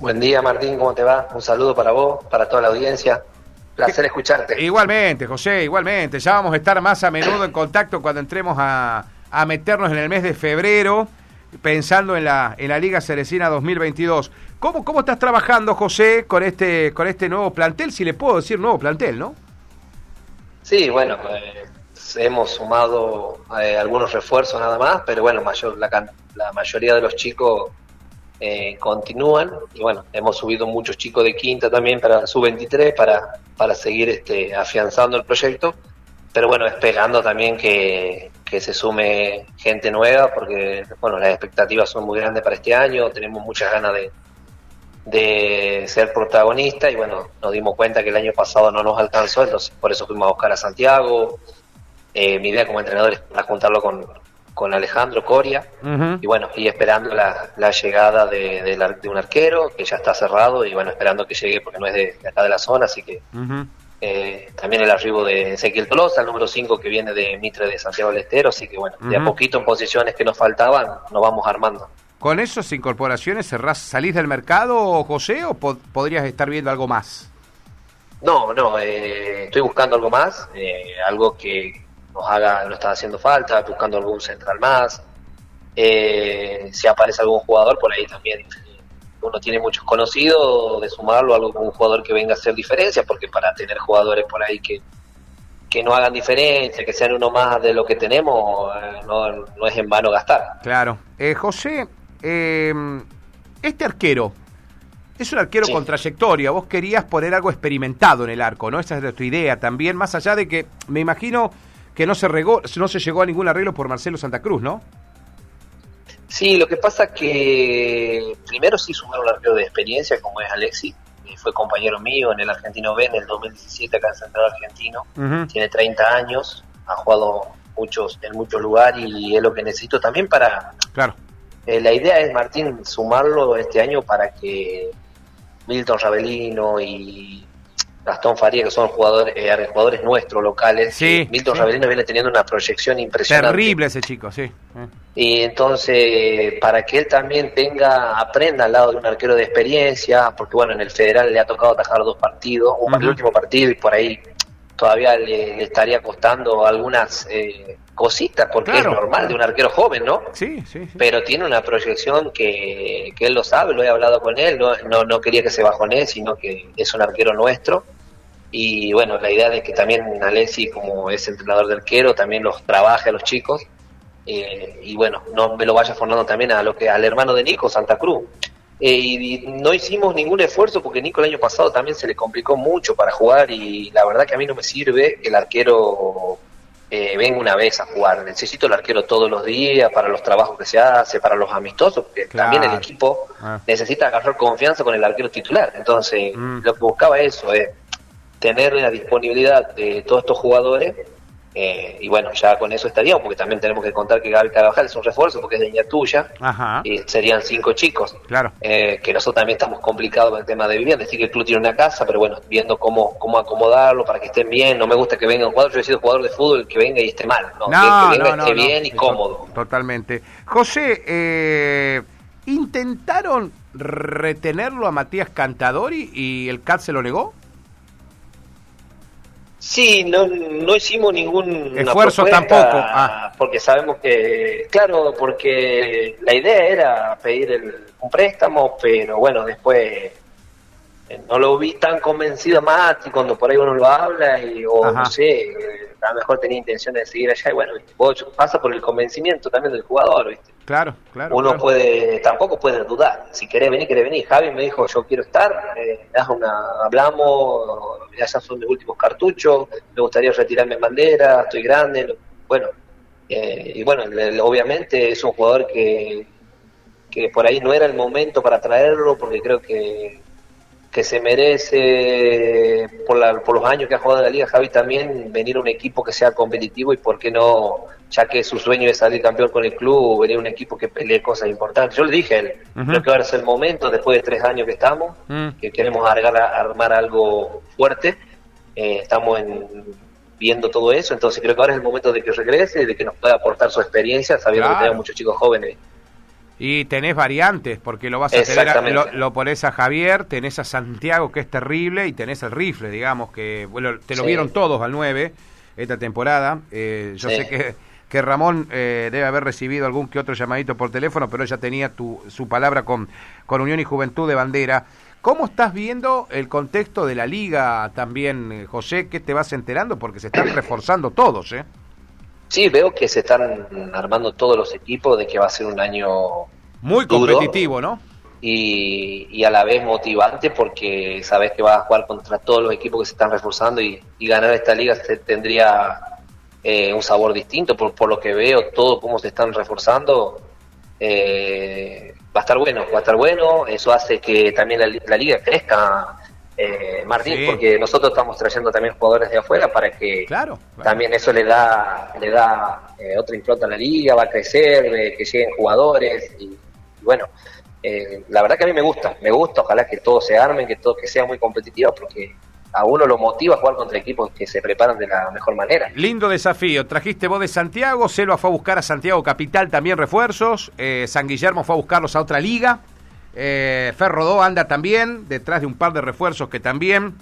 Buen día, Martín, ¿cómo te va? Un saludo para vos, para toda la audiencia. Placer escucharte. Igualmente, José, igualmente. Ya vamos a estar más a menudo en contacto cuando entremos a, a meternos en el mes de febrero, pensando en la, en la Liga Cerecina 2022. ¿Cómo, ¿Cómo estás trabajando, José, con este, con este nuevo plantel? Si le puedo decir nuevo plantel, ¿no? Sí, bueno, eh, hemos sumado eh, algunos refuerzos nada más, pero bueno, mayor, la, la mayoría de los chicos eh, continúan. Y bueno, hemos subido muchos chicos de quinta también para su 23 para, para seguir este, afianzando el proyecto, pero bueno, esperando también que, que se sume gente nueva porque bueno, las expectativas son muy grandes para este año, tenemos muchas ganas de, de ser protagonista y bueno, nos dimos cuenta que el año pasado no nos alcanzó, entonces por eso fuimos a buscar a Santiago. Eh, mi idea como entrenador es para juntarlo con, con Alejandro Coria y bueno, y esperando la, la llegada de, de, un arquero que ya está cerrado y bueno, esperando que llegue porque no es de, acá de la zona, así que eh, también el arribo de Ezequiel Tolosa, el número 5 que viene de Mitre de Santiago del Estero, así que bueno, de a poquito en posiciones que nos faltaban, nos vamos armando. ¿Con esas incorporaciones cerrás, salís del mercado, José, o podrías estar viendo algo más? No, no, eh, estoy buscando algo más, eh, algo que nos haga, no está haciendo falta, buscando algún central más. Eh, si aparece algún jugador, por ahí también uno tiene muchos conocidos, de sumarlo a algún jugador que venga a hacer diferencia, porque para tener jugadores por ahí que, que no hagan diferencia, que sean uno más de lo que tenemos, eh, no, no, es en vano gastar. Claro. Eh, José, eh, este arquero, es un arquero con trayectoria, vos querías poner algo experimentado en el arco, ¿no? Esa es tu idea también, más allá de que me imagino que no se, regó, no se llegó a ningún arreglo por Marcelo Santa Cruz, ¿no? Sí, lo que pasa que primero sí sumaron un arquero de experiencia, como es Alexi, fue compañero mío en el Argentino B en el 2017 acá en Central Argentino, tiene 30 años, ha jugado muchos en muchos lugares y es lo que necesito también para... Claro. Eh, la idea es, Martín, sumarlo este año para que Milton Ravelino y Gastón Faría, que son jugadores, eh, jugadores nuestros locales. Sí, Milton Ravelino viene teniendo una proyección impresionante. Terrible ese chico, sí. Y entonces, para que él también tenga, aprenda al lado de un arquero de experiencia, porque bueno, en el federal le ha tocado atajar dos partidos, un el último partido y por ahí todavía le, estaría costando algunas eh, cositas, porque es normal de un arquero joven, ¿no? Sí, sí, Pero tiene una proyección que, que él lo sabe, lo he hablado con él, no, no, no quería que se bajonee, sino que es un arquero nuestro y bueno, la idea de que también Alessi, como es entrenador del arquero, también los trabaje a los chicos. Eh, y bueno, no me lo vaya formando también a lo que al hermano de Nico, Santa Cruz. Eh, y, no hicimos ningún esfuerzo porque Nico el año pasado también se le complicó mucho para jugar y la verdad que a mí no me sirve que el arquero eh, venga una vez a jugar. Necesito el arquero todos los días para los trabajos que se hace, para los amistosos, porque también el equipo ah. necesita agarrar confianza con el arquero titular. Entonces, mm. lo que buscaba eso es tener la disponibilidad de todos estos jugadores eh, y bueno, ya con eso estaríamos, porque también tenemos que contar que Gabriel Carvajal es un refuerzo porque es de tuya y serían cinco chicos. Claro. Eh, que nosotros también estamos complicados con el tema de vivienda. Decir que el club tiene una casa, pero bueno, viendo cómo, cómo acomodarlo para que estén bien. No me gusta que venga un jugador, yo he sido jugador de fútbol, que venga y esté mal. No, que, venga esté bien y cómodo. Totalmente. José, eh, ¿intentaron retenerlo a Matías Cantadori y el CAT se lo negó? Sí, no, no hicimos ningún esfuerzo tampoco, ah. porque sabemos que, claro, porque la idea era pedir un préstamo, pero bueno, después eh, no lo vi tan convencido más y cuando por ahí uno lo habla y o no sé, a lo mejor tenía intención de seguir allá y bueno, pasa por el convencimiento también del jugador, ¿viste? Claro, claro. Uno puede, tampoco puede dudar. Si querés venir, querés venir. Javi me dijo, yo quiero estar, eh, una, hablamos, ya son mis últimos cartuchos, me gustaría retirarme en bandera, estoy grande. Bueno, eh, y bueno, obviamente es un jugador que, que por ahí no era el momento para traerlo, porque creo que que se merece, por, la, por los años que ha jugado en la liga, Javi, también venir a un equipo que sea competitivo y por qué no, ya que su sueño es salir campeón con el club, venir a un equipo que pelee cosas importantes. Yo le dije a él, creo que ahora es el momento, después de tres años que estamos, mm. que queremos armar algo fuerte, eh, estamos viendo todo eso, entonces creo que ahora es el momento de que regrese, de que nos pueda aportar su experiencia, sabiendo que tenemos muchos chicos jóvenes Y tenés variantes, porque lo vas a tener, lo, lo, pones a Javier, tenés a Santiago, que es terrible, y tenés el rifle, digamos, que bueno, te lo vieron todos al 9 esta temporada. Eh, yo sé que, que Ramón eh, debe haber recibido algún que otro llamadito por teléfono, pero ella tenía tu, su palabra con, con Unión y Juventud de Bandera. ¿Cómo estás viendo el contexto de la liga también, eh, José? ¿Qué te vas enterando? Porque se están reforzando todos, ¿eh? Sí, veo que se están armando todos los equipos, de que va a ser un año muy competitivo, ¿no? Y, a la vez motivante porque sabes que vas a jugar contra todos los equipos que se están reforzando y, ganar esta liga se tendría eh, un sabor distinto por, por lo que veo, todo cómo se están reforzando. Eh, va a estar bueno, va a estar bueno, eso hace que también la liga crezca eh, Martín, porque nosotros estamos trayendo también jugadores de afuera para que claro, también eso le da le da eh, otra impronta a la liga, va a crecer, que lleguen jugadores y, bueno, eh, la verdad que a mí me gusta, me gusta, ojalá que todo se armen, que todo que sea muy competitivo porque a uno lo motiva a jugar contra equipos que se preparan de la mejor manera. Lindo desafío. Trajiste vos de Santiago, Selva fue a buscar a Santiago Capital también refuerzos, San Guillermo fue a buscarlos a otra liga. Eh, Ferrodó anda también, detrás de un par de refuerzos que también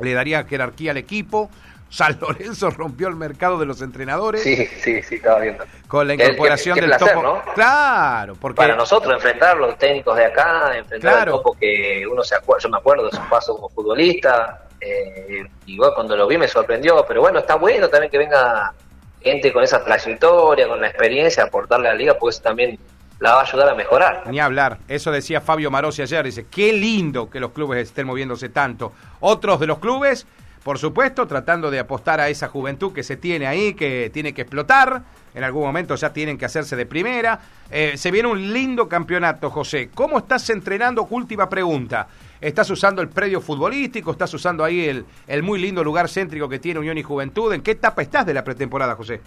le daría jerarquía al equipo. San Lorenzo rompió el mercado de los entrenadores. Sí, sí, sí, estaba viendo. Con la incorporación del topo. Claro, porque. Para nosotros enfrentar los técnicos de acá, enfrentar al topo que uno se acuerda, yo me acuerdo de su paso como futbolista. Eh, y bueno, cuando lo vi me sorprendió, pero bueno, está bueno también que venga gente con esa trayectoria, con la experiencia, aportarle a la liga, pues también la va a ayudar a mejorar. Ni hablar, eso decía Fabio Marosi ayer, dice, qué lindo que los clubes estén moviéndose tanto. Otros de los clubes, por supuesto, tratando de apostar a esa juventud que se tiene ahí, que tiene que explotar, en algún momento ya tienen que hacerse de primera. Eh, se viene un lindo campeonato, José. ¿Cómo estás entrenando? Última pregunta. ¿Estás usando el predio futbolístico? ¿Estás usando ahí el, el muy lindo lugar céntrico que tiene Unión y Juventud? ¿En qué etapa estás de la pretemporada, José?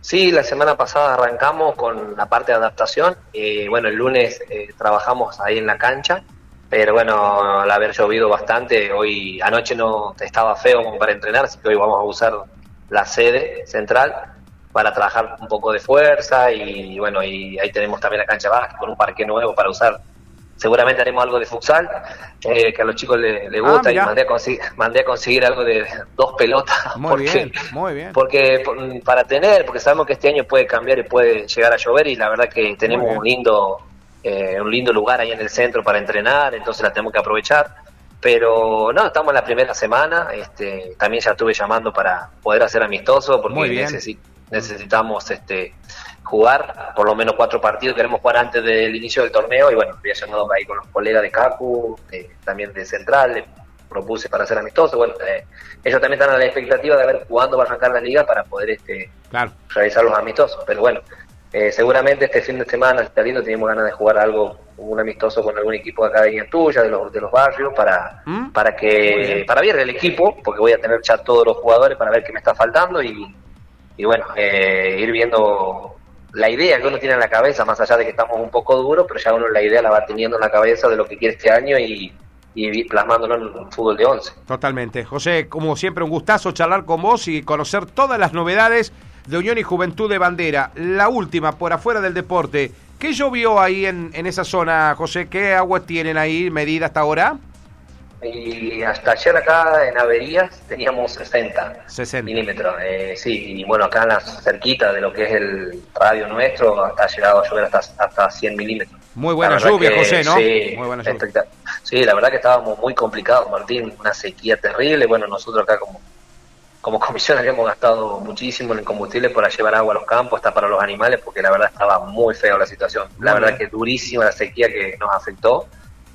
Sí, la semana pasada arrancamos con la parte de adaptación. y bueno, el lunes eh, trabajamos ahí en la cancha, pero bueno, al haber llovido bastante, hoy anoche no estaba feo como para entrenar, así que hoy vamos a usar la sede central para trabajar un poco de fuerza y bueno, y ahí tenemos también la cancha baja con un parque nuevo para usar seguramente haremos algo de futsal, eh, que a los chicos les le ah, gusta y mandé a, conseguir, mandé a conseguir algo de dos pelotas. Muy bien, muy bien. Porque para tener, porque sabemos que este año puede cambiar y puede llegar a llover y la verdad que tenemos un lindo, eh, un lindo lugar ahí en el centro para entrenar, entonces la tenemos que aprovechar. Pero no, estamos en la primera semana, este, también ya estuve llamando para poder hacer amistoso porque necesitamos este jugar por lo menos cuatro partidos, queremos jugar antes del inicio del torneo y bueno, había llamado ahí con los colegas de CACU, también de Central, propuse para ser amistoso, bueno, eh, ellos también están a la expectativa de ver cuándo va a arrancar la liga para poder este realizar los amistosos, pero bueno, eh, seguramente este fin de semana está lindo, tenemos ganas de jugar algo, un amistoso con algún equipo de acá de tuya, de los, de los barrios, para, ¿Mm? para que, para ver el equipo, porque voy a tener ya todos los jugadores para ver qué me está faltando y, y bueno, eh, ir viendo la idea que uno tiene en la cabeza, más allá de que estamos un poco duros, pero ya uno la idea la va teniendo en la cabeza de lo que quiere este año y, y plasmándolo en un fútbol de once. Totalmente. José, como siempre, un gustazo charlar con vos y conocer todas las novedades de Unión y Juventud de Bandera. La última, por afuera del deporte. ¿Qué llovió ahí en, en esa zona, José? ¿Qué agua tienen ahí medida hasta ahora? Y hasta ayer acá en Averías teníamos 60, 60. milímetros. Eh, sí, y bueno, acá en la cerquita de lo que es el radio nuestro, hasta ha llegado a llover hasta, hasta 100 milímetros. Muy buena lluvia, José, ¿no? Sí, muy buena lluvia. sí, la verdad que estábamos muy complicados, Martín, una sequía terrible. Bueno, nosotros acá como, como comisión habíamos gastado muchísimo en el combustible para llevar agua a los campos, hasta para los animales, porque la verdad estaba muy feo la situación. La verdad que durísima la sequía que nos afectó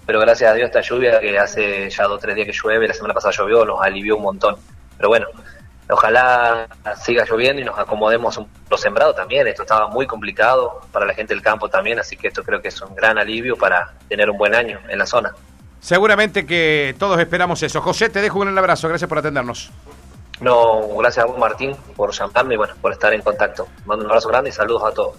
pero gracias a Dios esta lluvia que hace ya dos o tres días que llueve, la semana pasada llovió, nos alivió un montón. Pero bueno, ojalá siga lloviendo y nos acomodemos los sembrados también. Esto estaba muy complicado para la gente del campo también, así que esto creo que es un gran alivio para tener un buen año en la zona. Seguramente que todos esperamos eso. José, te dejo un gran abrazo, gracias por atendernos. No, gracias a vos Martín por llamarme y bueno, por estar en contacto. Mando un abrazo grande y saludos a todos.